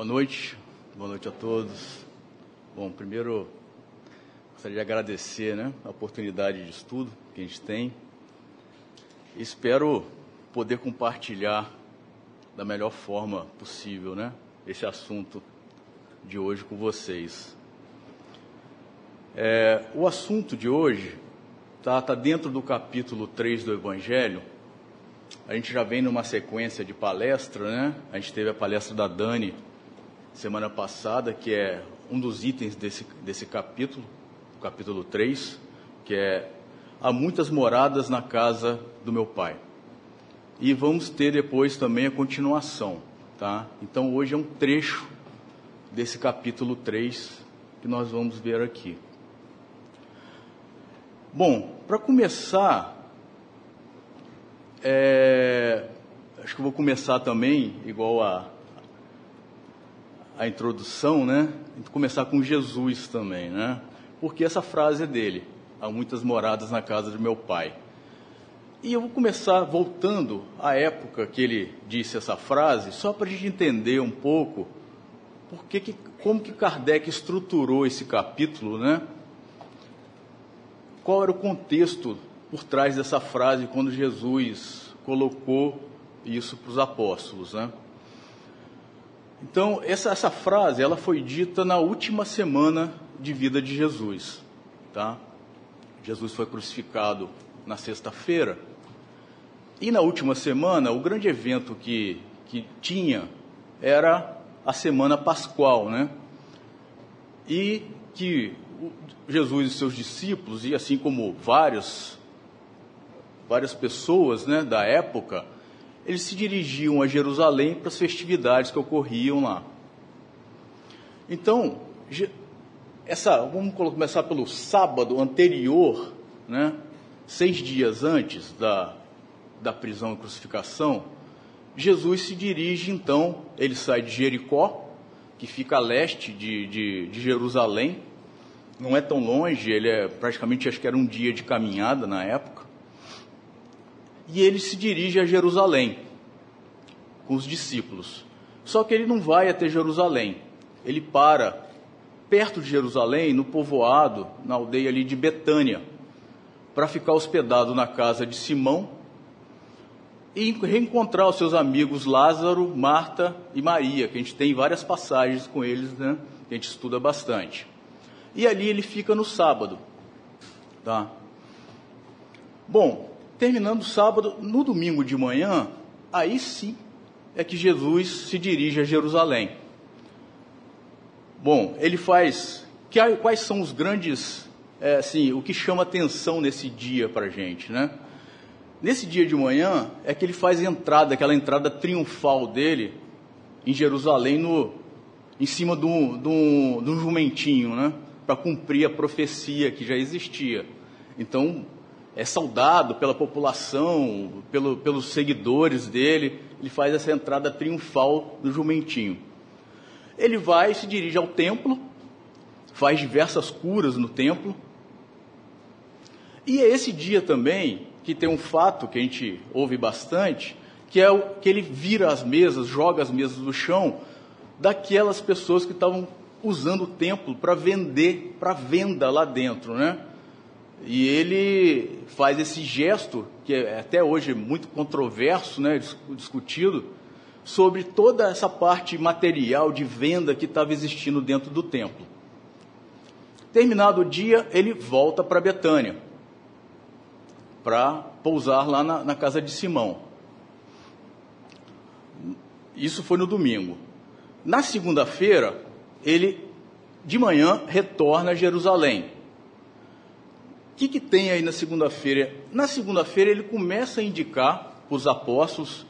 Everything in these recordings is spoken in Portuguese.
Boa noite, boa noite a todos. Bom, primeiro gostaria de agradecer né, a oportunidade de estudo que a gente tem. Espero poder compartilhar da melhor forma possível né, esse assunto de hoje com vocês. É, o assunto de hoje está tá dentro do capítulo 3 do Evangelho. A gente já vem numa sequência de palestra, né? A gente teve a palestra da Dani semana passada, que é um dos itens desse, desse capítulo, capítulo 3, que é Há muitas moradas na casa do meu pai. E vamos ter depois também a continuação, tá? Então hoje é um trecho desse capítulo 3 que nós vamos ver aqui. Bom, para começar, é, acho que eu vou começar também, igual a, a introdução, né? Começar com Jesus também, né? Porque essa frase é dele. Há muitas moradas na casa de meu pai. E eu vou começar voltando à época que ele disse essa frase, só para a gente entender um pouco porque que, como que Kardec estruturou esse capítulo, né? qual era o contexto por trás dessa frase quando Jesus colocou isso para os apóstolos, né? Então, essa, essa frase, ela foi dita na última semana de vida de Jesus, tá? Jesus foi crucificado na sexta-feira, e na última semana, o grande evento que, que tinha era a semana pascual, né? E que Jesus e seus discípulos, e assim como vários, várias pessoas né, da época, eles se dirigiam a Jerusalém para as festividades que ocorriam lá. Então, essa, vamos começar pelo sábado anterior, né, seis dias antes da, da prisão e crucificação, Jesus se dirige então, ele sai de Jericó, que fica a leste de, de, de Jerusalém, não é tão longe, ele é praticamente, acho que era um dia de caminhada na época. E ele se dirige a Jerusalém com os discípulos. Só que ele não vai até Jerusalém. Ele para perto de Jerusalém, no povoado, na aldeia ali de Betânia, para ficar hospedado na casa de Simão e reencontrar os seus amigos Lázaro, Marta e Maria, que a gente tem várias passagens com eles, né? Que a gente estuda bastante e ali ele fica no sábado. Tá? Bom, terminando o sábado, no domingo de manhã, aí sim é que Jesus se dirige a Jerusalém. Bom, ele faz. Quais são os grandes. É, assim, o que chama atenção nesse dia para a gente, né? Nesse dia de manhã é que ele faz entrada, aquela entrada triunfal dele em Jerusalém, no, em cima de um jumentinho, né? para cumprir a profecia que já existia. Então, é saudado pela população, pelo, pelos seguidores dele, ele faz essa entrada triunfal do jumentinho. Ele vai se dirige ao templo, faz diversas curas no templo. E é esse dia também que tem um fato que a gente ouve bastante, que é o que ele vira as mesas, joga as mesas no chão daquelas pessoas que estavam usando o templo para vender, para venda lá dentro, né? E ele faz esse gesto, que é até hoje muito controverso, né, discutido, sobre toda essa parte material de venda que estava existindo dentro do templo. Terminado o dia, ele volta para Betânia, para pousar lá na, na casa de Simão. Isso foi no domingo. Na segunda-feira, ele de manhã retorna a Jerusalém. Que, que tem aí na segunda-feira? Na segunda-feira ele começa a indicar os apóstolos,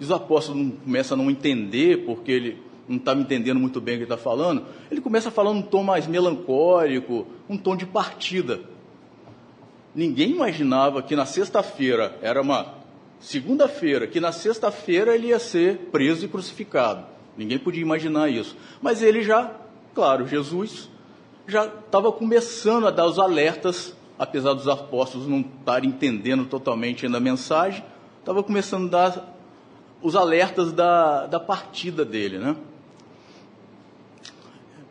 e os apóstolos não, começam a não entender, porque ele não estava entendendo muito bem o que ele está falando, ele começa a falar um tom mais melancólico, um tom de partida. Ninguém imaginava que na sexta-feira, era uma segunda-feira, que na sexta-feira ele ia ser preso e crucificado. Ninguém podia imaginar isso. Mas ele já, claro, Jesus já estava começando a dar os alertas, apesar dos apóstolos não estarem entendendo totalmente ainda a mensagem, estava começando a dar os alertas da, da partida dele, né?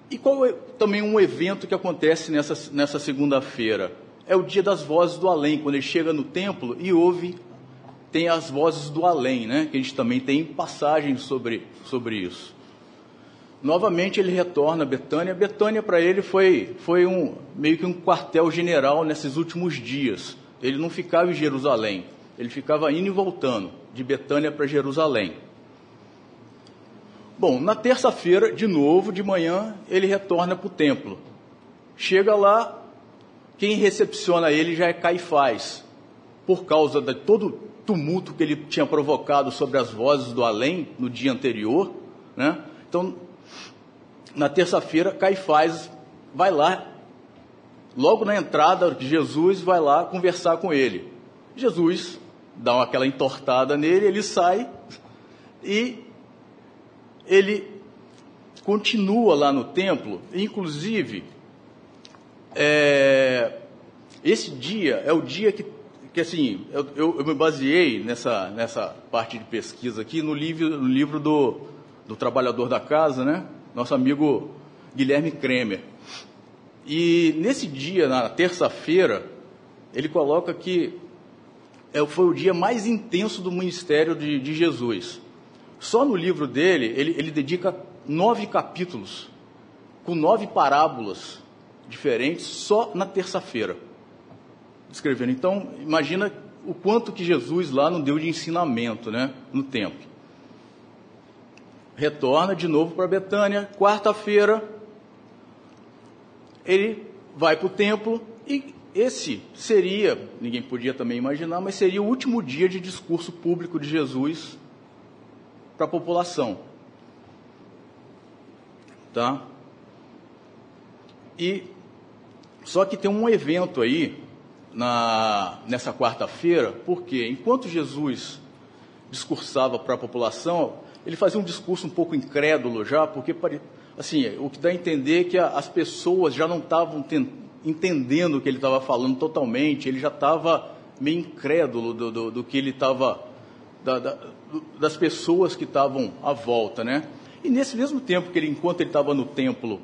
E qual é também um evento que acontece nessa, nessa segunda-feira? É o dia das vozes do além, quando ele chega no templo e ouve, tem as vozes do além, né? Que a gente também tem passagens sobre, sobre isso. Novamente ele retorna a Betânia. Betânia para ele foi, foi um, meio que um quartel-general nesses últimos dias. Ele não ficava em Jerusalém, ele ficava indo e voltando de Betânia para Jerusalém. Bom, na terça-feira, de novo, de manhã, ele retorna para o templo. Chega lá, quem recepciona ele já é Caifás, por causa de todo o tumulto que ele tinha provocado sobre as vozes do além no dia anterior. Né? Então, na terça-feira, Caifás vai lá, logo na entrada, Jesus vai lá conversar com ele. Jesus dá aquela entortada nele, ele sai e ele continua lá no templo, inclusive, é, esse dia é o dia que, que assim, eu, eu, eu, me baseei nessa, nessa parte de pesquisa aqui no livro, no livro do, do Trabalhador da Casa, né? Nosso amigo Guilherme Kremer. E nesse dia, na terça-feira, ele coloca que é, foi o dia mais intenso do ministério de, de Jesus. Só no livro dele, ele, ele dedica nove capítulos, com nove parábolas diferentes, só na terça-feira, escrevendo. Então, imagina o quanto que Jesus lá não deu de ensinamento né, no templo. Retorna de novo para Betânia, quarta-feira, ele vai para o templo e esse seria, ninguém podia também imaginar, mas seria o último dia de discurso público de Jesus para a população. Tá? E só que tem um evento aí na, nessa quarta-feira, porque enquanto Jesus discursava para a população, ele fazia um discurso um pouco incrédulo já, porque assim, o que dá a entender é que as pessoas já não estavam entendendo o que ele estava falando totalmente, ele já estava meio incrédulo do, do, do que ele estava, da, da, das pessoas que estavam à volta, né? E nesse mesmo tempo que ele, enquanto ele estava no templo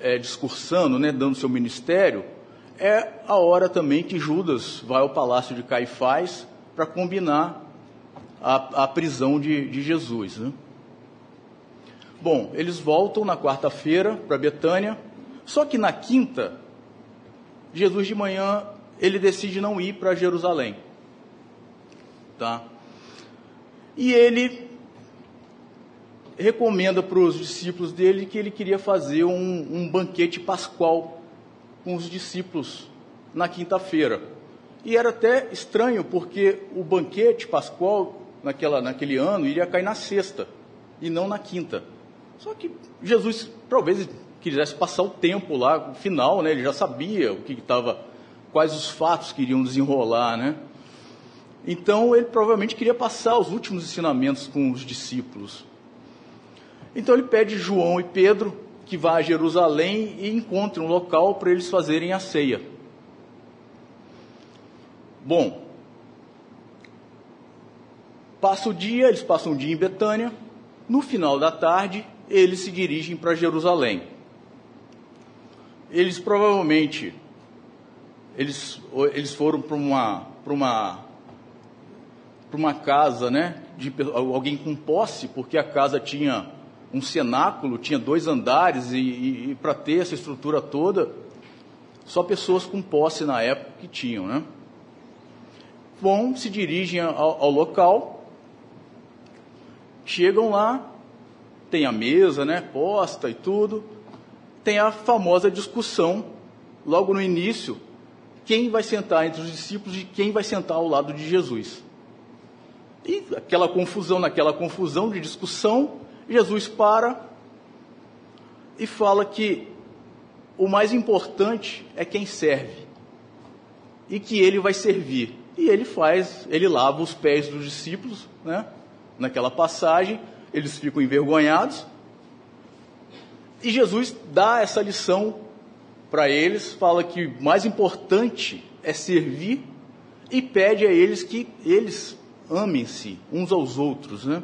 é, discursando, né, dando seu ministério, é a hora também que Judas vai ao palácio de Caifás para combinar a, a, prisão de, de Jesus. Né? Bom, eles voltam na quarta-feira para Betânia, só que na quinta, Jesus de manhã ele decide não ir para Jerusalém, tá? E ele recomenda para os discípulos dele que ele queria fazer um, um banquete pascual com os discípulos na quinta-feira. E era até estranho, porque o banquete pascual naquela, naquele ano iria cair na sexta e não na quinta. Só que Jesus talvez quisesse passar o tempo lá, no final, né? Ele já sabia o que estava, quais os fatos que iriam desenrolar, né? Então ele provavelmente queria passar os últimos ensinamentos com os discípulos. Então ele pede João e Pedro que vá a Jerusalém e encontre um local para eles fazerem a ceia. Bom, passa o dia, eles passam o dia em Betânia. No final da tarde, eles se dirigem para Jerusalém. Eles provavelmente eles, eles foram para uma, para uma para uma casa, né, de alguém com posse, porque a casa tinha um cenáculo, tinha dois andares e, e, e para ter essa estrutura toda, só pessoas com posse na época que tinham, né? Vão, se dirigem ao, ao local, chegam lá, tem a mesa, né, posta e tudo, tem a famosa discussão logo no início, quem vai sentar entre os discípulos e quem vai sentar ao lado de Jesus. E aquela confusão, naquela confusão de discussão, Jesus para e fala que o mais importante é quem serve e que ele vai servir. E ele faz, ele lava os pés dos discípulos, né? Naquela passagem, eles ficam envergonhados. E Jesus dá essa lição para eles, fala que mais importante é servir e pede a eles que eles amem-se uns aos outros, né?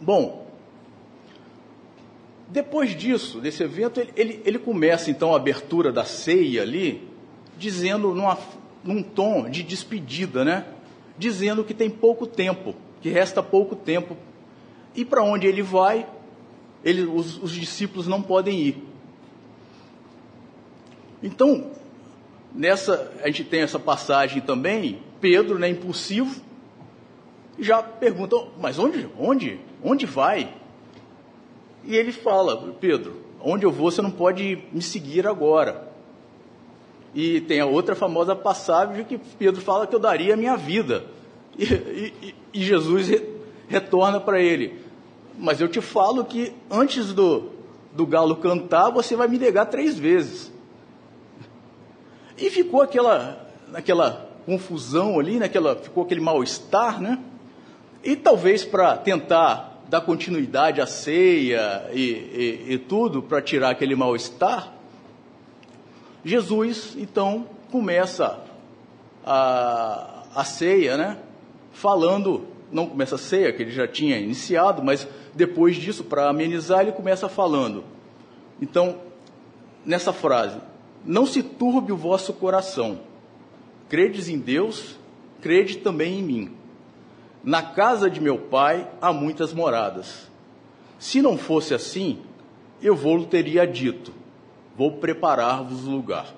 Bom, Depois disso, desse evento, ele, ele, ele começa então a abertura da ceia ali, dizendo numa, num tom de despedida, né? Dizendo que tem pouco tempo, que resta pouco tempo. E para onde ele vai, ele, os, os discípulos não podem ir. Então, nessa, a gente tem essa passagem também, Pedro, né, impulsivo, já pergunta, mas onde, onde, onde vai? E ele fala, Pedro, onde eu vou você não pode me seguir agora. E tem a outra famosa passagem que Pedro fala que eu daria a minha vida. E, e, e Jesus re, retorna para ele, mas eu te falo que antes do, do galo cantar, você vai me negar três vezes. E ficou aquela, aquela confusão ali, naquela, ficou aquele mal-estar, né? E talvez para tentar dar continuidade à ceia e, e, e tudo, para tirar aquele mal-estar, Jesus então começa a, a ceia, né? Falando, não começa a ceia, que ele já tinha iniciado, mas depois disso, para amenizar, ele começa falando. Então, nessa frase, não se turbe o vosso coração, credes em Deus, crede também em mim. Na casa de meu pai há muitas moradas. Se não fosse assim, eu vou teria dito: vou preparar-vos lugar.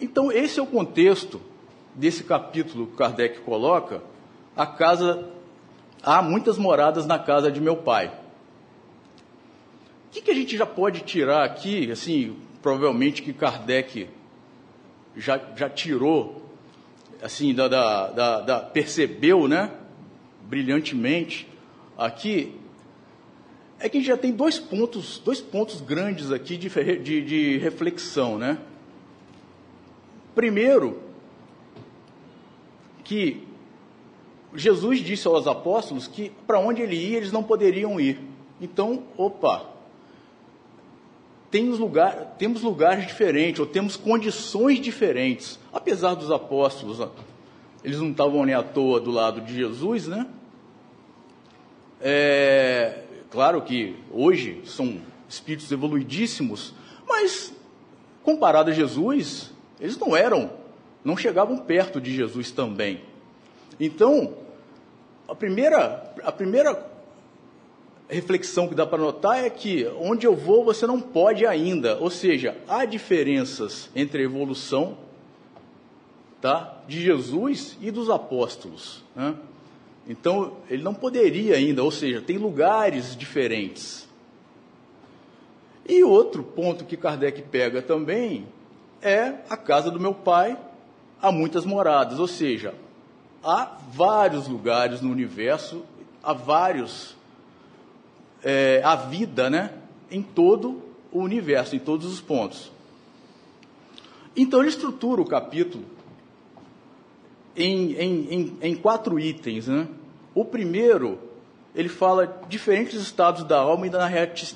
Então, esse é o contexto desse capítulo que Kardec coloca. A casa, há muitas moradas na casa de meu pai. O que, que a gente já pode tirar aqui, assim, provavelmente que Kardec já, já tirou assim, da, da, da, da, percebeu, né, brilhantemente aqui, é que já tem dois pontos, dois pontos grandes aqui de, de, de reflexão, né? Primeiro, que Jesus disse aos apóstolos que para onde ele ia eles não poderiam ir. Então, opa, temos, lugar, temos lugares diferentes, ou temos condições diferentes. Apesar dos apóstolos, eles não estavam nem à toa do lado de Jesus, né? É, claro que hoje são espíritos evoluidíssimos, mas comparado a Jesus, eles não eram, não chegavam perto de Jesus também. Então, a primeira, a primeira reflexão que dá para notar é que onde eu vou você não pode ainda, ou seja, há diferenças entre a evolução tá, de Jesus e dos apóstolos. Né? Então, ele não poderia ainda, ou seja, tem lugares diferentes. E outro ponto que Kardec pega também é a casa do meu pai, há muitas moradas, ou seja, há vários lugares no universo, há vários é, a vida né, em todo o universo, em todos os pontos. Então ele estrutura o capítulo em, em, em, em quatro itens. Né? O primeiro, ele fala diferentes estados da alma e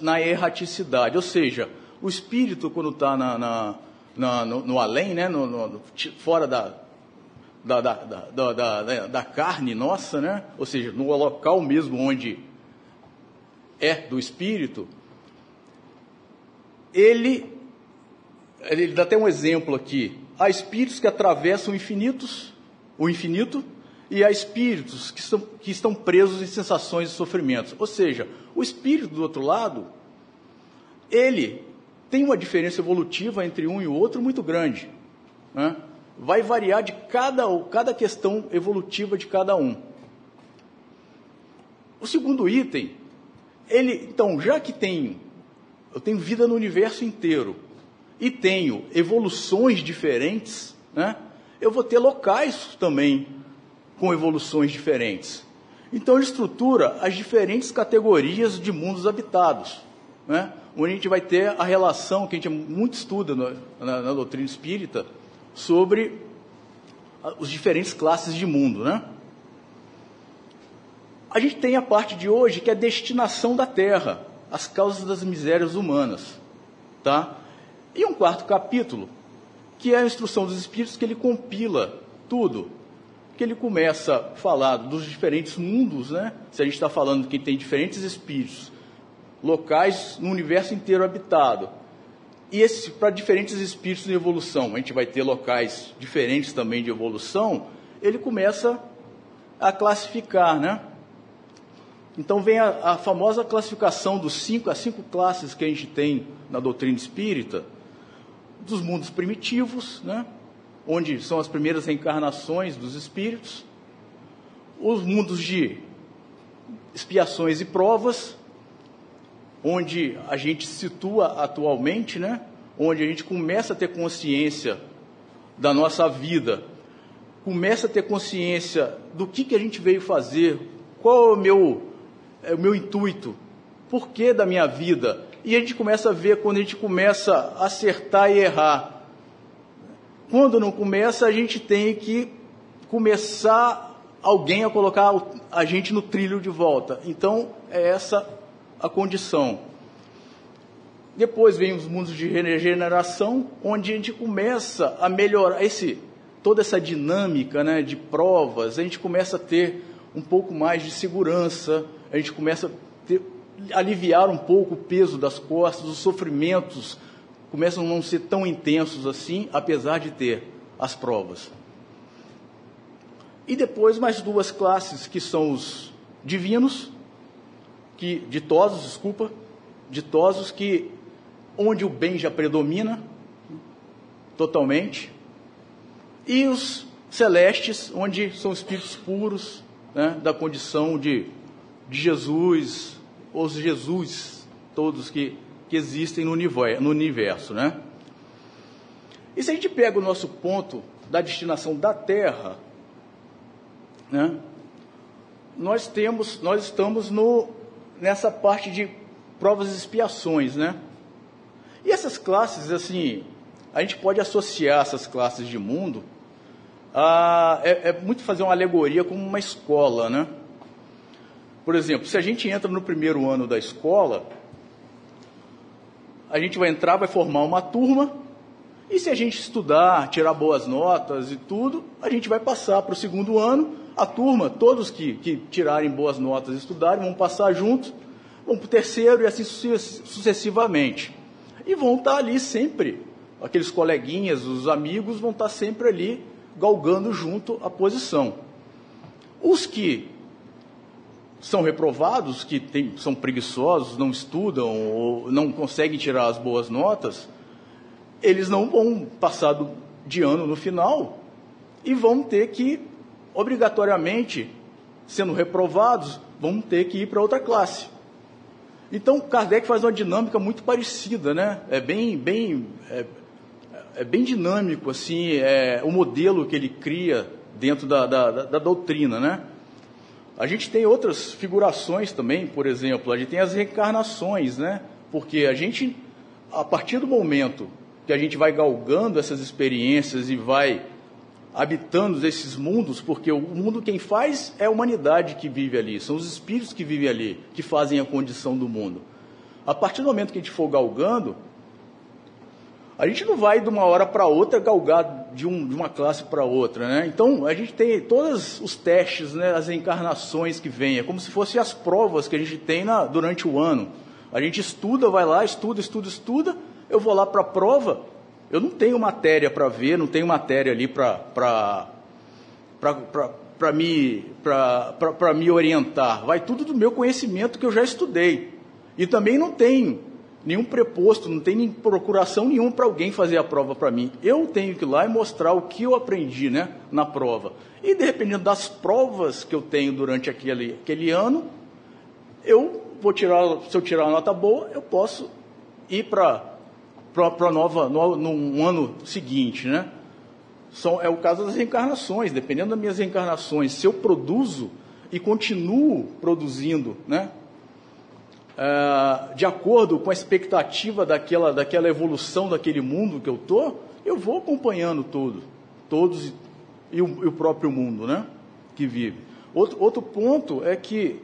na erraticidade, ou seja, o espírito quando está na, na, na, no, no, além, né, no, no, fora da, da, da, da, da, da carne nossa, né? ou seja, no local mesmo onde é do Espírito, ele, ele dá até um exemplo aqui. Há espíritos que atravessam infinitos, o infinito, e há espíritos que, são, que estão presos em sensações e sofrimentos. Ou seja, o espírito do outro lado, ele tem uma diferença evolutiva entre um e o outro muito grande. Né? Vai variar de cada, cada questão evolutiva de cada um. O segundo item ele, então, já que tenho, eu tenho vida no universo inteiro e tenho evoluções diferentes, né? Eu vou ter locais também com evoluções diferentes. Então ele estrutura as diferentes categorias de mundos habitados, né? onde a gente vai ter a relação que a gente muito estuda no, na, na doutrina espírita sobre as diferentes classes de mundo, né? A gente tem a parte de hoje que é a destinação da terra, as causas das misérias humanas, tá? E um quarto capítulo, que é a instrução dos espíritos que ele compila tudo, que ele começa a falar dos diferentes mundos, né? Se a gente está falando que tem diferentes espíritos locais no universo inteiro habitado. E esse para diferentes espíritos em evolução, a gente vai ter locais diferentes também de evolução, ele começa a classificar, né? Então vem a, a, famosa classificação dos cinco, as cinco classes que a gente tem na doutrina espírita, dos mundos primitivos, né? onde são as primeiras reencarnações dos espíritos, os mundos de expiações e provas, onde a gente se situa atualmente, né? onde a gente começa a ter consciência da nossa vida, começa a ter consciência do que, que a gente veio fazer, qual é o meu, é o meu intuito, por que da minha vida. E a gente começa a ver quando a gente começa a acertar e errar. Quando não começa, a gente tem que começar alguém a colocar a gente no trilho de volta. Então, é essa a condição. Depois vem os mundos de regeneração, onde a gente começa a melhorar esse, toda essa dinâmica né, de provas, a gente começa a ter um pouco mais de segurança, a gente começa a ter, aliviar um pouco o peso das costas, os sofrimentos começam a não ser tão intensos assim, apesar de ter as provas. E depois mais duas classes, que são os divinos, que ditosos, desculpa, ditosos que onde o bem já predomina totalmente, e os celestes, onde são espíritos puros, né, da condição de, de Jesus, os Jesus, todos que, que existem no universo, no universo, né? E se a gente pega o nosso ponto da destinação da Terra, né, nós temos, nós estamos no, nessa parte de provas e expiações, né? E essas classes, assim, a gente pode associar essas classes de mundo a, é, é muito fazer uma alegoria como uma escola, né? Por exemplo, se a gente entra no primeiro ano da escola, a gente vai entrar, vai formar uma turma, e se a gente estudar, tirar boas notas e tudo, a gente vai passar para o segundo ano, a turma, todos que, que tirarem boas notas e estudarem, vão passar juntos, vão para o terceiro e assim sucessivamente. E vão estar ali sempre, aqueles coleguinhas, os amigos vão estar sempre ali galgando junto a posição. Os que são reprovados, que tem, são preguiçosos, não estudam ou não conseguem tirar as boas notas, eles não vão passar do, de ano no final e vão ter que, obrigatoriamente, sendo reprovados, vão ter que ir para outra classe. Então, Kardec faz uma dinâmica muito parecida, né? É bem, bem, é, é bem dinâmico, assim, é, o modelo que ele cria dentro da, da, da, da doutrina, né? A gente tem outras figurações também, por exemplo, a gente tem as reencarnações, né? Porque a gente, a partir do momento que a gente vai galgando essas experiências e vai habitando esses mundos, porque o mundo quem faz é a humanidade que vive ali, são os espíritos que vivem ali, que fazem a condição do mundo. A partir do momento que a gente for galgando, a gente não vai de uma hora para outra galgar de, um, de uma classe para outra, né? Então a gente tem todos os testes, né, as encarnações que vêm, é como se fossem as provas que a gente tem na, durante o ano. A gente estuda, vai lá, estuda, estuda, estuda, eu vou lá para a prova, eu não tenho matéria para ver, não tenho matéria ali para me, me orientar. Vai tudo do meu conhecimento que eu já estudei. E também não tenho nenhum preposto, não tem nem procuração nenhuma para alguém fazer a prova para mim. Eu tenho que ir lá e mostrar o que eu aprendi né, na prova. E, dependendo das provas que eu tenho durante aquele, aquele ano, eu vou tirar, se eu tirar uma nota boa, eu posso ir para para nova no, no ano seguinte, né? São, é o caso das reencarnações, dependendo das minhas reencarnações, se eu produzo e continuo produzindo, né? É, de acordo com a expectativa daquela, daquela evolução daquele mundo que eu tô, eu vou acompanhando tudo, todos e o, e o próprio mundo, né? Que vive. Outro, outro ponto é que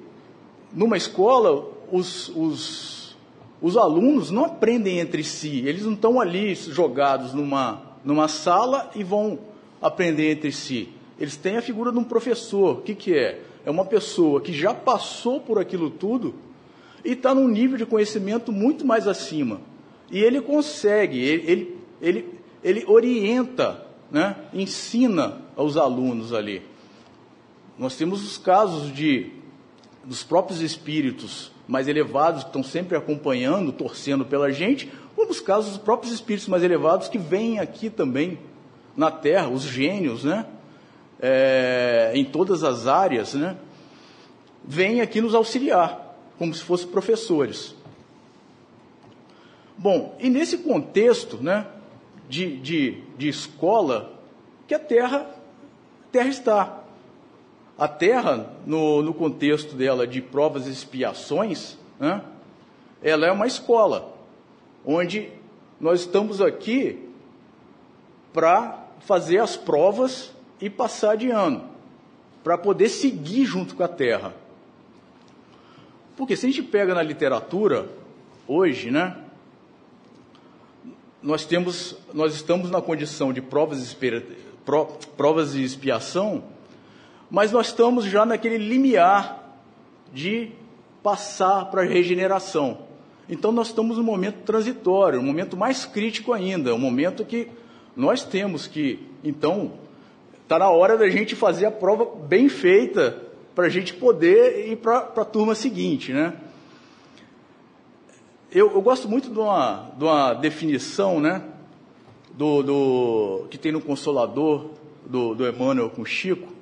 numa escola os, os os alunos não aprendem entre si, eles não estão ali jogados numa, numa sala e vão aprender entre si. Eles têm a figura de um professor. O que, que é? É uma pessoa que já passou por aquilo tudo e está num nível de conhecimento muito mais acima. E ele consegue, ele, ele, ele, orienta, né, ensina aos alunos ali. Nós temos os casos de dos próprios espíritos mais elevados que estão sempre acompanhando, torcendo pela gente, como os casos dos próprios espíritos mais elevados que vêm aqui também na Terra, os gênios, né? É, em todas as áreas, né? Vêm aqui nos auxiliar, como se fossem professores. Bom, e nesse contexto, né? De, de, de escola, que a Terra, Terra está. A Terra, no, no contexto dela de provas e expiações, né? ela é uma escola, onde nós estamos aqui para fazer as provas e passar de ano, para poder seguir junto com a Terra. Porque se a gente pega na literatura, hoje, né, nós temos, nós estamos na condição de provas, provas de expiação, mas nós estamos já naquele limiar de passar para a regeneração. Então nós estamos no momento transitório, um momento mais crítico ainda, um momento que nós temos que, então, está na hora da gente fazer a prova bem feita para a gente poder ir para a turma seguinte, né? Eu, eu, gosto muito de uma, de uma definição, né? Do, do, que tem no Consolador, do, do Emmanuel com Chico,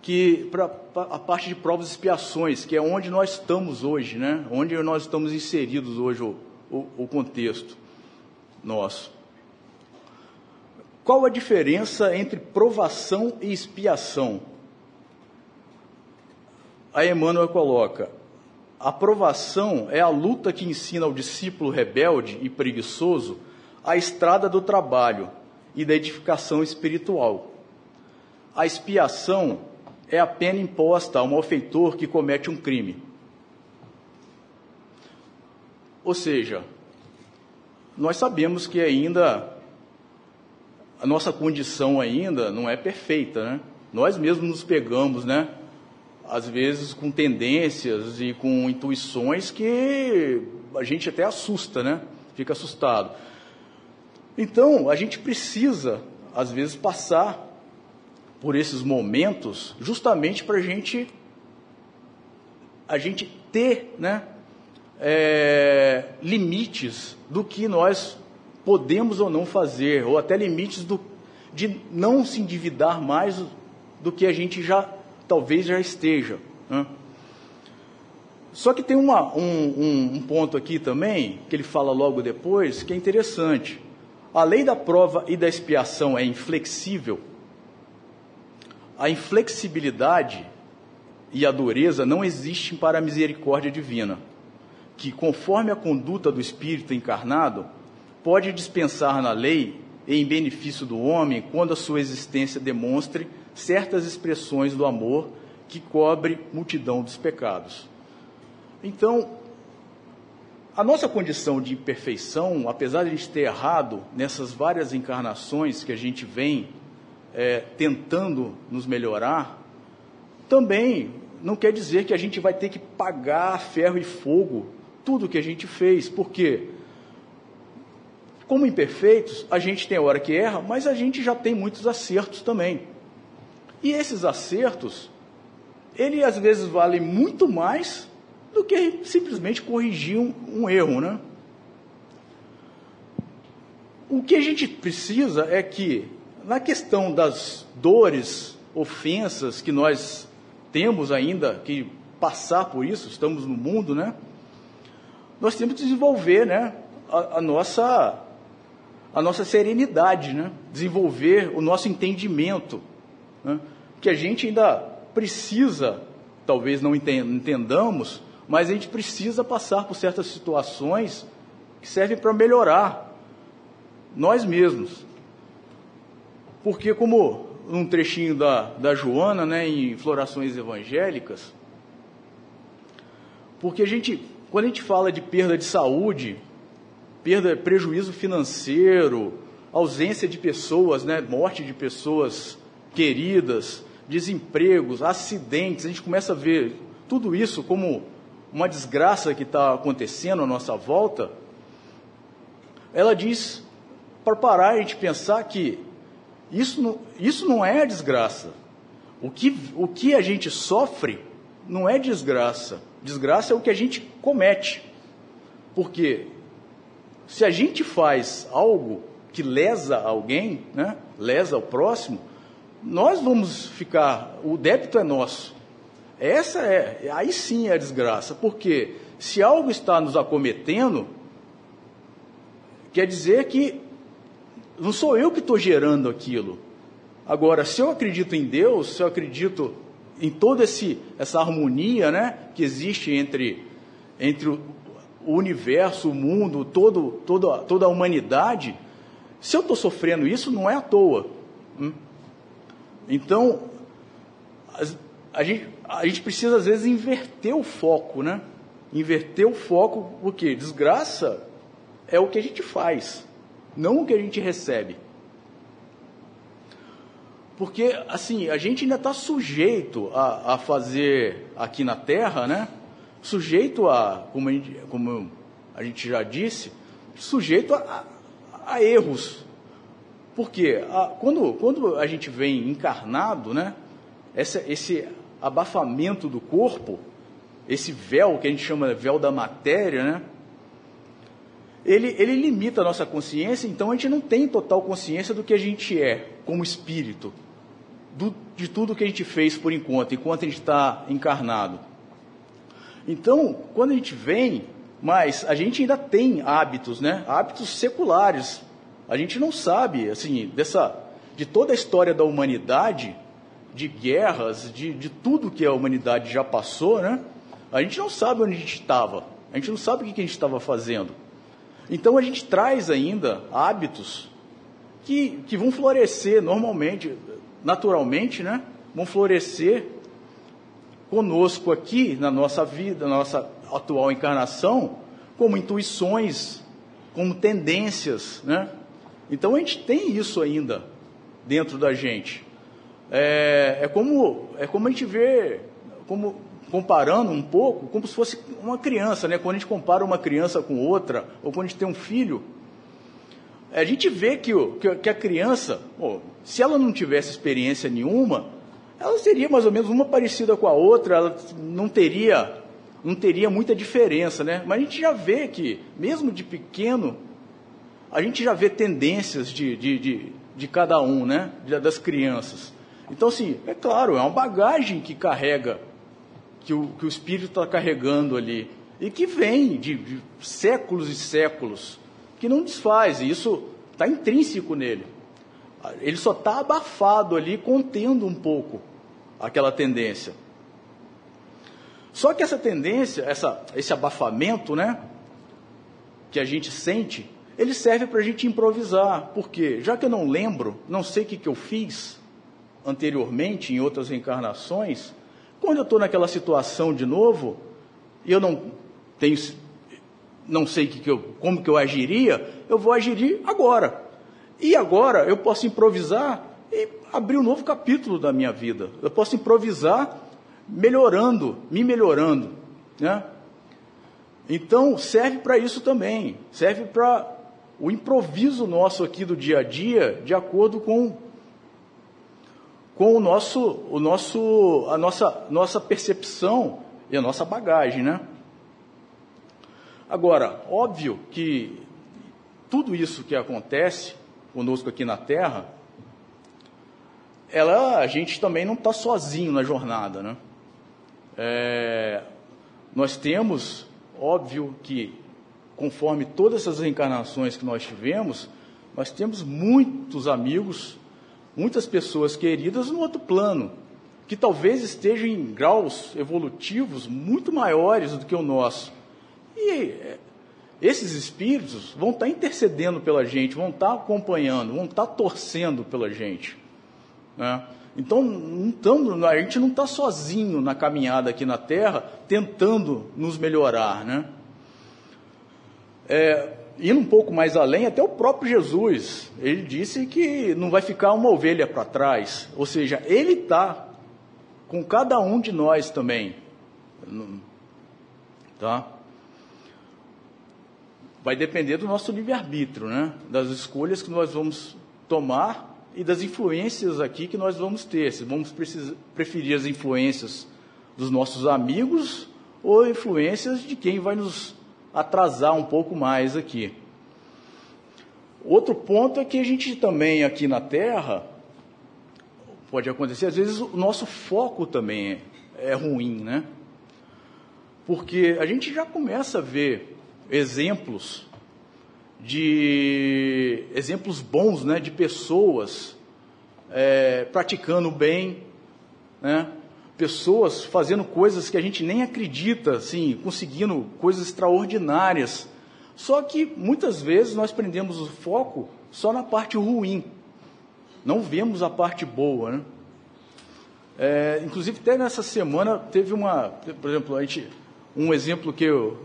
que para a parte de provas e expiações, que é onde nós estamos hoje, né? onde nós estamos inseridos hoje, o, o, o contexto nosso. Qual a diferença entre provação e expiação? A Emmanuel coloca: a provação é a luta que ensina ao discípulo rebelde e preguiçoso a estrada do trabalho e da edificação espiritual. A expiação é a pena imposta a um malfeitor que comete um crime. Ou seja, nós sabemos que ainda a nossa condição ainda não é perfeita, né? Nós mesmos nos pegamos, né? Às vezes com tendências e com intuições que a gente até assusta, né? Fica assustado. Então, a gente precisa, às vezes, passar por esses momentos, justamente para a gente a gente ter, né, é, limites do que nós podemos ou não fazer, ou até limites do, de não se endividar mais do que a gente já talvez já esteja. Né? Só que tem uma, um, um, um ponto aqui também, que ele fala logo depois, que é interessante. A lei da prova e da expiação é inflexível a inflexibilidade e a dureza não existem para a misericórdia divina, que, conforme a conduta do espírito encarnado, pode dispensar na lei em benefício do homem quando a sua existência demonstre certas expressões do amor que cobre multidão dos pecados. Então, a nossa condição de imperfeição, apesar de a gente ter errado nessas várias encarnações que a gente vem é, tentando nos melhorar, também não quer dizer que a gente vai ter que pagar ferro e fogo tudo que a gente fez, porque, como imperfeitos, a gente tem hora que erra, mas a gente já tem muitos acertos também. E esses acertos, ele às vezes valem muito mais do que simplesmente corrigir um, um erro, né? O que a gente precisa é que na questão das dores, ofensas que nós temos ainda que passar por isso, estamos no mundo, né? Nós temos que desenvolver, né, a, a nossa a nossa serenidade, né? Desenvolver o nosso entendimento, né? que a gente ainda precisa, talvez não entendamos, mas a gente precisa passar por certas situações que servem para melhorar nós mesmos. Porque, como num trechinho da, da Joana, né, em Florações Evangélicas, porque a gente, quando a gente fala de perda de saúde, perda, prejuízo financeiro, ausência de pessoas, né, morte de pessoas queridas, desempregos, acidentes, a gente começa a ver tudo isso como uma desgraça que está acontecendo à nossa volta, ela diz para parar a gente pensar que isso não, isso não é desgraça. O que, o que a gente sofre não é desgraça. Desgraça é o que a gente comete. Porque se a gente faz algo que lesa alguém, né, lesa o próximo, nós vamos ficar, o débito é nosso. Essa é, aí sim é a desgraça, porque se algo está nos acometendo, quer dizer que não sou eu que estou gerando aquilo. Agora, se eu acredito em Deus, se eu acredito em toda essa harmonia né, que existe entre, entre o, o universo, o mundo, todo, toda, toda a humanidade, se eu estou sofrendo isso, não é à toa. Hum? Então, a, a, gente, a gente precisa às vezes inverter o foco, né? Inverter o foco, porque desgraça é o que a gente faz, não o que a gente recebe. Porque, assim, a gente ainda está sujeito a, a, fazer aqui na Terra, né? Sujeito a, como a gente, como a gente já disse, sujeito a, a erros. Porque a, quando, quando a gente vem encarnado, né? Essa, esse abafamento do corpo, esse véu que a gente chama de véu da matéria, né? Ele, ele limita a nossa consciência, então a gente não tem total consciência do que a gente é como espírito do, de tudo que a gente fez por enquanto, enquanto a gente está encarnado. Então, quando a gente vem, mas a gente ainda tem hábitos, né? Hábitos seculares. A gente não sabe, assim, dessa, de toda a história da humanidade, de guerras, de, de tudo que a humanidade já passou, né? A gente não sabe onde a gente estava. A gente não sabe o que a gente estava fazendo. Então a gente traz ainda hábitos que, que vão florescer normalmente naturalmente, né, vão florescer conosco aqui na nossa vida, na nossa atual encarnação, como intuições, como tendências, né? Então a gente tem isso ainda dentro da gente. É, é como é como a gente vê, como comparando um pouco, como se fosse uma criança, né? Quando a gente compara uma criança com outra, ou quando a gente tem um filho, a gente vê que, que a criança, se ela não tivesse experiência nenhuma, ela seria mais ou menos uma parecida com a outra, ela não teria, não teria muita diferença, né? Mas a gente já vê que, mesmo de pequeno, a gente já vê tendências de, de, de, de cada um, né? Das crianças. Então, assim, é claro, é uma bagagem que carrega, que o, que o espírito está carregando ali, e que vem de, de séculos e séculos que não desfaz, e isso está intrínseco nele. Ele só está abafado ali, contendo um pouco aquela tendência. Só que essa tendência, essa, esse abafamento, né, que a gente sente, ele serve para a gente improvisar. Porque, já que eu não lembro, não sei o que, que eu fiz anteriormente, em outras reencarnações, quando eu estou naquela situação de novo, e eu não tenho não sei que que eu, como que eu agiria, eu vou agir agora. E agora eu posso improvisar e abrir um novo capítulo da minha vida. Eu posso improvisar melhorando, me melhorando. Né? Então serve para isso também. Serve para o improviso nosso aqui do dia a dia, de acordo com, com o nosso, o nosso, a nossa, nossa percepção e a nossa bagagem, né? Agora, óbvio que tudo isso que acontece conosco aqui na Terra, ela, a gente também não está sozinho na jornada, né? É, nós temos, óbvio que, conforme todas essas reencarnações que nós tivemos, nós temos muitos amigos, muitas pessoas queridas no outro plano, que talvez estejam em graus evolutivos muito maiores do que o nosso. E é, esses espíritos vão estar intercedendo pela gente, vão estar acompanhando, vão estar torcendo pela gente. Né? Então, não a gente não está sozinho na caminhada aqui na Terra, tentando nos melhorar. Né? É, indo um pouco mais além, até o próprio Jesus, ele disse que não vai ficar uma ovelha para trás. Ou seja, ele está com cada um de nós também tá? Vai depender do nosso livre-arbítrio, né? Das escolhas que nós vamos tomar e das influências aqui que nós vamos ter. Se vamos preferir as influências dos nossos amigos ou influências de quem vai nos atrasar um pouco mais aqui. Outro ponto é que a gente também aqui na Terra pode acontecer, às vezes o nosso foco também é, é ruim, né? Porque a gente já começa a ver exemplos de exemplos bons, né, de pessoas é, praticando bem, né? Pessoas fazendo coisas que a gente nem acredita, assim, conseguindo coisas extraordinárias. Só que muitas vezes nós prendemos o foco só na parte ruim, não vemos a parte boa, né? É, inclusive até nessa semana teve uma, por exemplo, a gente, um exemplo que eu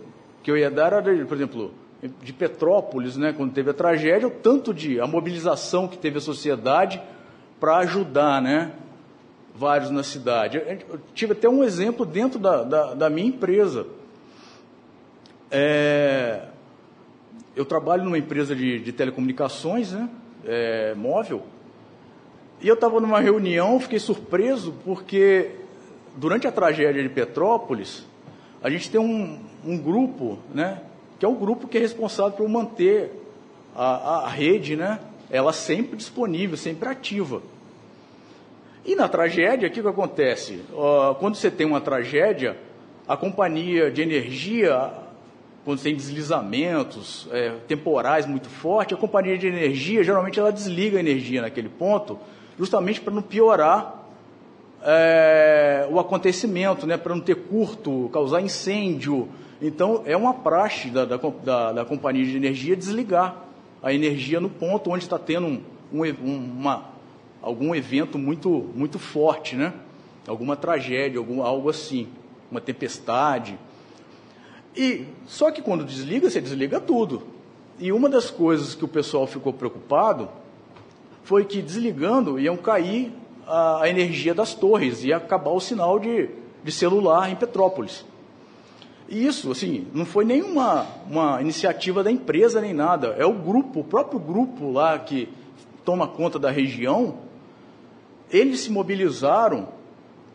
que eu ia dar era, por exemplo, de Petrópolis, né, quando teve a tragédia, o tanto de a mobilização que teve a sociedade para ajudar, né, vários na cidade. Eu tive até um exemplo dentro da, da, da minha empresa. É, eu trabalho numa empresa de, de telecomunicações, né, é, móvel, e eu estava numa reunião, fiquei surpreso, porque durante a tragédia de Petrópolis, a gente tem um, um grupo, né, que é o grupo que é responsável por manter a, a rede, né, ela sempre disponível, sempre ativa. E na tragédia, o que, que acontece? Uh, quando você tem uma tragédia, a companhia de energia, quando tem deslizamentos é, temporais muito fortes, a companhia de energia, geralmente ela desliga a energia naquele ponto, justamente para não piorar é, o acontecimento, né, para não ter curto, causar incêndio. Então, é uma praxe da, da, da, da companhia de energia desligar a energia no ponto onde está tendo um, um, uma, algum evento muito, muito forte, né? alguma tragédia, algum, algo assim, uma tempestade. E só que quando desliga, você desliga tudo. E uma das coisas que o pessoal ficou preocupado foi que desligando iam cair a, a energia das torres, ia acabar o sinal de, de celular em Petrópolis. E isso, assim, não foi nenhuma uma iniciativa da empresa nem nada, é o grupo, o próprio grupo lá que toma conta da região, eles se mobilizaram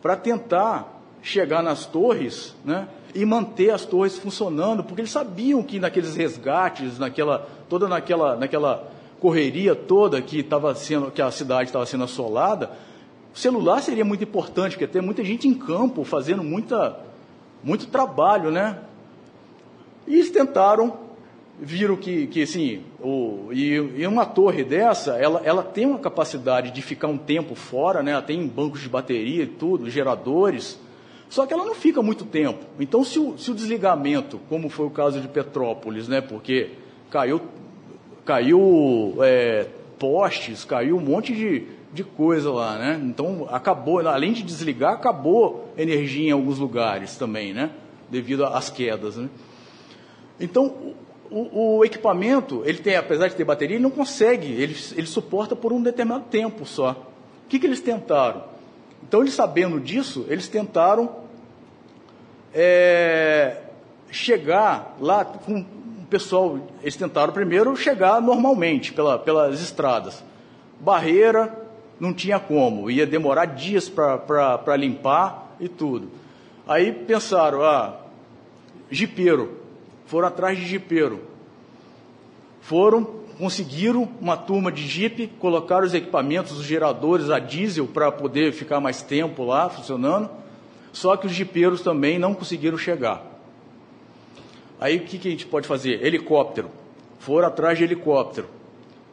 para tentar chegar nas torres, né, e manter as torres funcionando, porque eles sabiam que naqueles resgates, naquela toda naquela naquela correria toda que estava sendo, que a cidade estava sendo assolada, o celular seria muito importante, porque tem muita gente em campo fazendo muita, muito trabalho, né? E eles tentaram, viram que, que assim, o, e, e uma torre dessa, ela, ela tem uma capacidade de ficar um tempo fora, né? Ela tem bancos de bateria e tudo, geradores, só que ela não fica muito tempo. Então, se o, se o desligamento, como foi o caso de Petrópolis, né? Porque caiu caiu é, postes, caiu um monte de, de coisa lá, né? Então acabou, além de desligar, acabou energia em alguns lugares também, né? Devido às quedas, né? Então o, o, equipamento, ele tem, apesar de ter bateria, ele não consegue, ele, ele suporta por um determinado tempo só. O que, que eles tentaram? Então, eles sabendo disso, eles tentaram é, chegar lá com pessoal, eles tentaram primeiro chegar normalmente pela, pelas estradas. Barreira, não tinha como, ia demorar dias para limpar e tudo. Aí pensaram, ah, jipeiro, foram atrás de jipeiro. Foram, conseguiram uma turma de jipe, colocaram os equipamentos, os geradores a diesel para poder ficar mais tempo lá funcionando. Só que os jipeiros também não conseguiram chegar. Aí o que, que a gente pode fazer? Helicóptero. Foram atrás de helicóptero.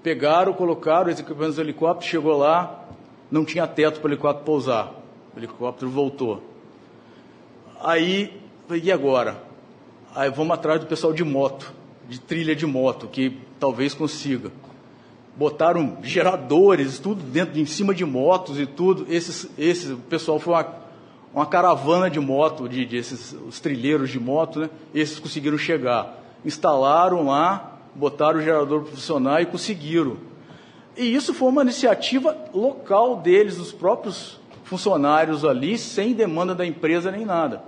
Pegaram, colocaram os equipamentos do helicóptero, chegou lá, não tinha teto para o helicóptero pousar. O helicóptero voltou. Aí, e agora? Aí vamos atrás do pessoal de moto, de trilha de moto, que talvez consiga. Botaram geradores, tudo dentro, em cima de motos e tudo. Esses, esses, o pessoal foi uma uma caravana de moto, de, de esses, os trilheiros de moto, né? Esses conseguiram chegar. Instalaram lá, botaram o gerador para funcionar e conseguiram. E isso foi uma iniciativa local deles, dos próprios funcionários ali, sem demanda da empresa nem nada.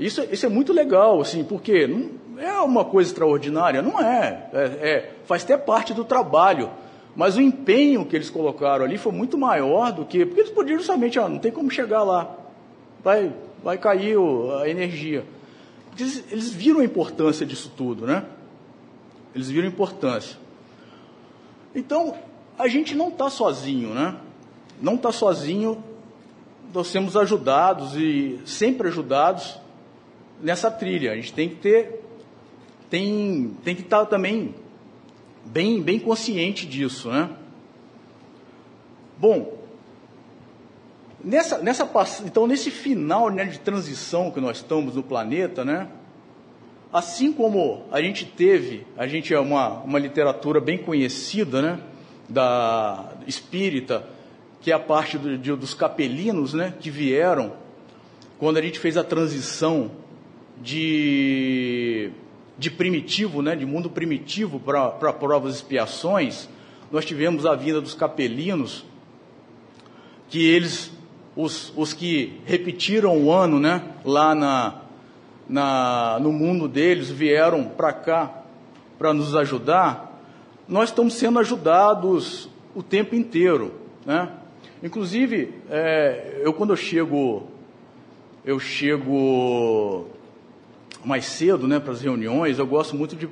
Isso, isso é muito legal, assim, porque não é uma coisa extraordinária, não é. é, é faz até parte do trabalho. Mas o empenho que eles colocaram ali foi muito maior do que. Porque eles podiam justamente, ó, não tem como chegar lá. Vai, vai cair a energia. Eles, eles viram a importância disso tudo, né? Eles viram a importância. Então, a gente não está sozinho, né? Não está sozinho, nós somos ajudados e sempre ajudados nessa trilha. A gente tem que ter, tem, tem que estar também bem, bem consciente disso, né? Bom, nessa, nessa então nesse final né, de transição que nós estamos no planeta, né? Assim como a gente teve, a gente é uma, uma literatura bem conhecida, né? Da espírita, que é a parte do, de, dos capelinos, né? Que vieram quando a gente fez a transição de de primitivo, né, de mundo primitivo para provas e expiações, nós tivemos a vinda dos capelinos, que eles, os, os que repetiram o ano né, lá na, na, no mundo deles, vieram para cá para nos ajudar, nós estamos sendo ajudados o tempo inteiro. Né? Inclusive, é, eu quando eu chego, eu chego mais cedo, né, para as reuniões, eu gosto muito de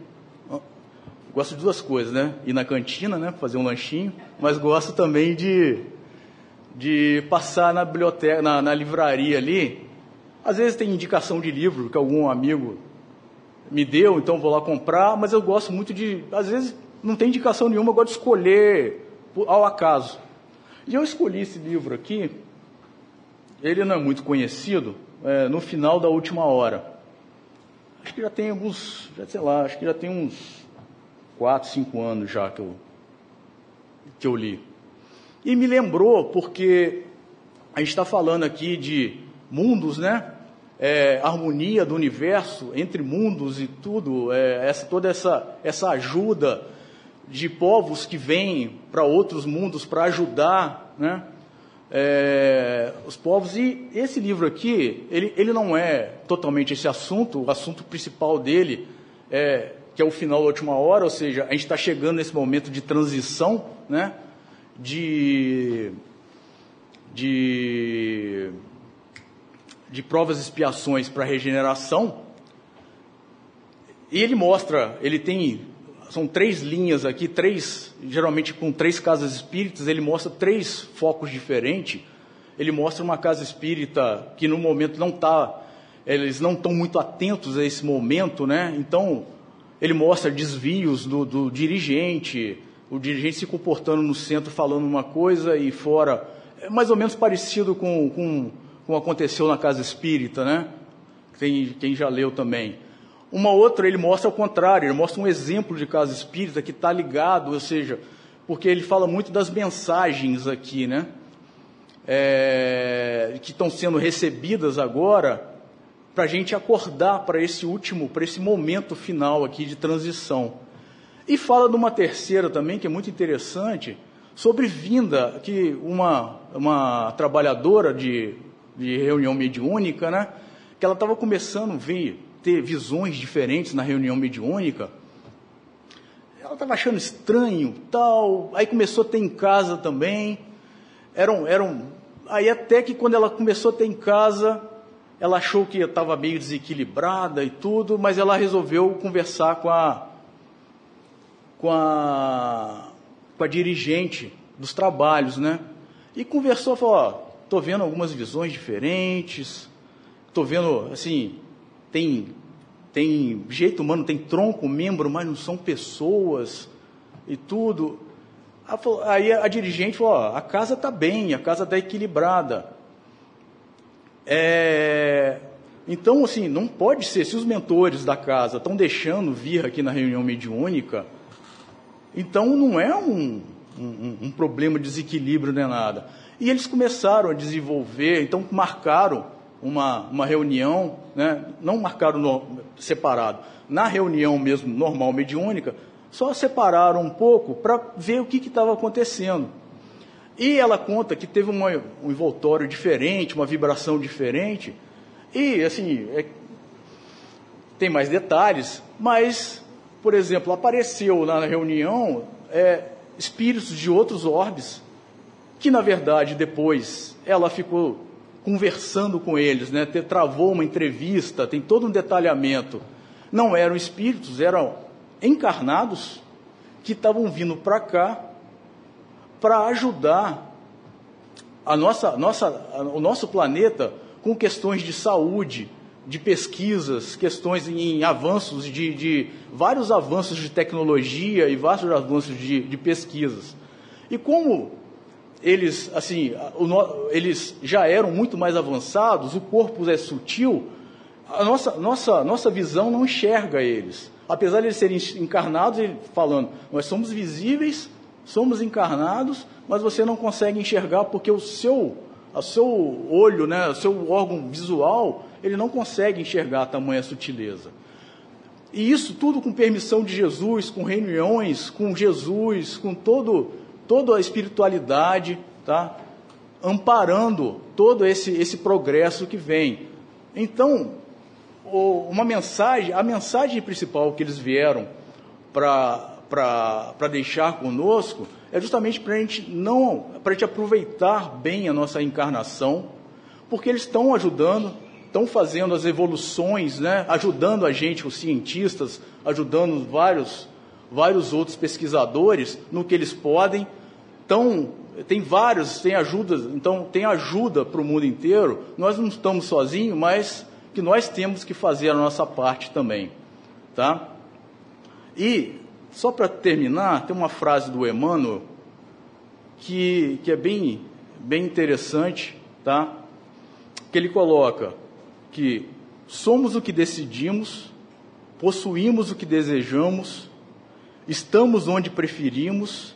gosto de duas coisas, né? Ir na cantina, né, fazer um lanchinho, mas gosto também de de passar na biblioteca, na, na livraria ali. Às vezes tem indicação de livro que algum amigo me deu, então vou lá comprar, mas eu gosto muito de, às vezes não tem indicação nenhuma, eu gosto de escolher ao acaso. E eu escolhi esse livro aqui, ele não é muito conhecido, é, no final da última hora acho que já tem alguns, já sei lá, acho que já tem uns 4, 5 anos já que eu, que eu li. E me lembrou, porque a gente está falando aqui de mundos, né? É, harmonia do universo entre mundos e tudo, é, essa, toda essa, essa ajuda de povos que vêm para outros mundos para ajudar, né? É, os povos. E esse livro aqui, ele, ele não é totalmente esse assunto, o assunto principal dele é que é o final da última hora, ou seja, a gente está chegando nesse momento de transição, né? De, de, de provas e expiações para regeneração. E ele mostra, ele tem são três linhas aqui, três, geralmente com três casas espíritas, ele mostra três focos diferentes. Ele mostra uma casa espírita que no momento não está, eles não estão muito atentos a esse momento, né? Então, ele mostra desvios do, do dirigente, o dirigente se comportando no centro falando uma coisa e fora. É mais ou menos parecido com, com, com aconteceu na casa espírita, né? Quem, quem já leu também. Uma outra ele mostra o contrário, ele mostra um exemplo de casa espírita que está ligado, ou seja, porque ele fala muito das mensagens aqui, né? É, que estão sendo recebidas agora para a gente acordar para esse último, para esse momento final aqui de transição. E fala de uma terceira também, que é muito interessante, sobre vinda, que uma, uma trabalhadora de, de reunião mediúnica, né? Que ela estava começando a vir ter visões diferentes na reunião mediúnica. Ela estava achando estranho, tal. Aí começou a ter em casa também. Eram, eram. Aí até que quando ela começou a ter em casa, ela achou que estava meio desequilibrada e tudo, mas ela resolveu conversar com a com a com a dirigente dos trabalhos, né? E conversou, falou: ó, tô vendo algumas visões diferentes, tô vendo assim tem, tem jeito humano, tem tronco, membro, mas não são pessoas e tudo. Aí a dirigente falou: ó, a casa está bem, a casa está equilibrada. É, então, assim, não pode ser, se os mentores da casa estão deixando vir aqui na reunião mediúnica, então não é um, um, um problema de desequilíbrio nem nada. E eles começaram a desenvolver, então marcaram uma, uma reunião, né, não marcaram no, separado, na reunião mesmo normal mediúnica, só separaram um pouco para ver o que estava acontecendo. E ela conta que teve uma, um envoltório diferente, uma vibração diferente, e assim, é, tem mais detalhes, mas, por exemplo, apareceu lá na reunião é, espíritos de outros orbes, que na verdade depois ela ficou conversando com eles, né? travou uma entrevista, tem todo um detalhamento. Não eram espíritos, eram encarnados que estavam vindo para cá para ajudar a nossa, nossa, o nosso planeta com questões de saúde, de pesquisas, questões em avanços de, de vários avanços de tecnologia e vários avanços de, de pesquisas. E como eles, assim, eles já eram muito mais avançados, o corpo é sutil, a nossa, nossa, nossa visão não enxerga eles. Apesar de eles serem encarnados, ele falando, nós somos visíveis, somos encarnados, mas você não consegue enxergar porque o seu, o seu olho, né, o seu órgão visual, ele não consegue enxergar a tamanha sutileza. E isso tudo com permissão de Jesus, com reuniões com Jesus, com todo, toda a espiritualidade, tá? amparando todo esse, esse progresso que vem. Então, uma mensagem, a mensagem principal que eles vieram para deixar conosco é justamente para a gente não, para gente aproveitar bem a nossa encarnação, porque eles estão ajudando, estão fazendo as evoluções, né, ajudando a gente, os cientistas, ajudando vários, vários outros pesquisadores no que eles podem. Então, tem vários, tem ajuda, então tem ajuda para o mundo inteiro. Nós não estamos sozinhos, mas que nós temos que fazer a nossa parte também, tá? E só para terminar, tem uma frase do Emmanuel que, que é bem, bem interessante, tá? Que ele coloca que somos o que decidimos, possuímos o que desejamos, estamos onde preferimos,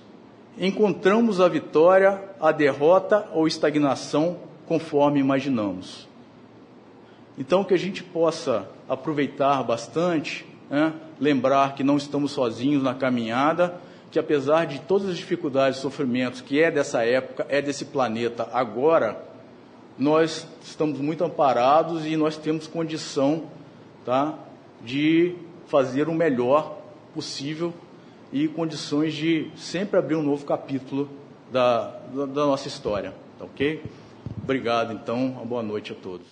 encontramos a vitória, a derrota ou estagnação conforme imaginamos. Então, que a gente possa aproveitar bastante, né? lembrar que não estamos sozinhos na caminhada, que apesar de todas as dificuldades e sofrimentos que é dessa época, é desse planeta agora, nós estamos muito amparados e nós temos condição tá, de fazer o melhor possível e condições de sempre abrir um novo capítulo da, da, da nossa história. Tá ok? Obrigado, então, uma boa noite a todos.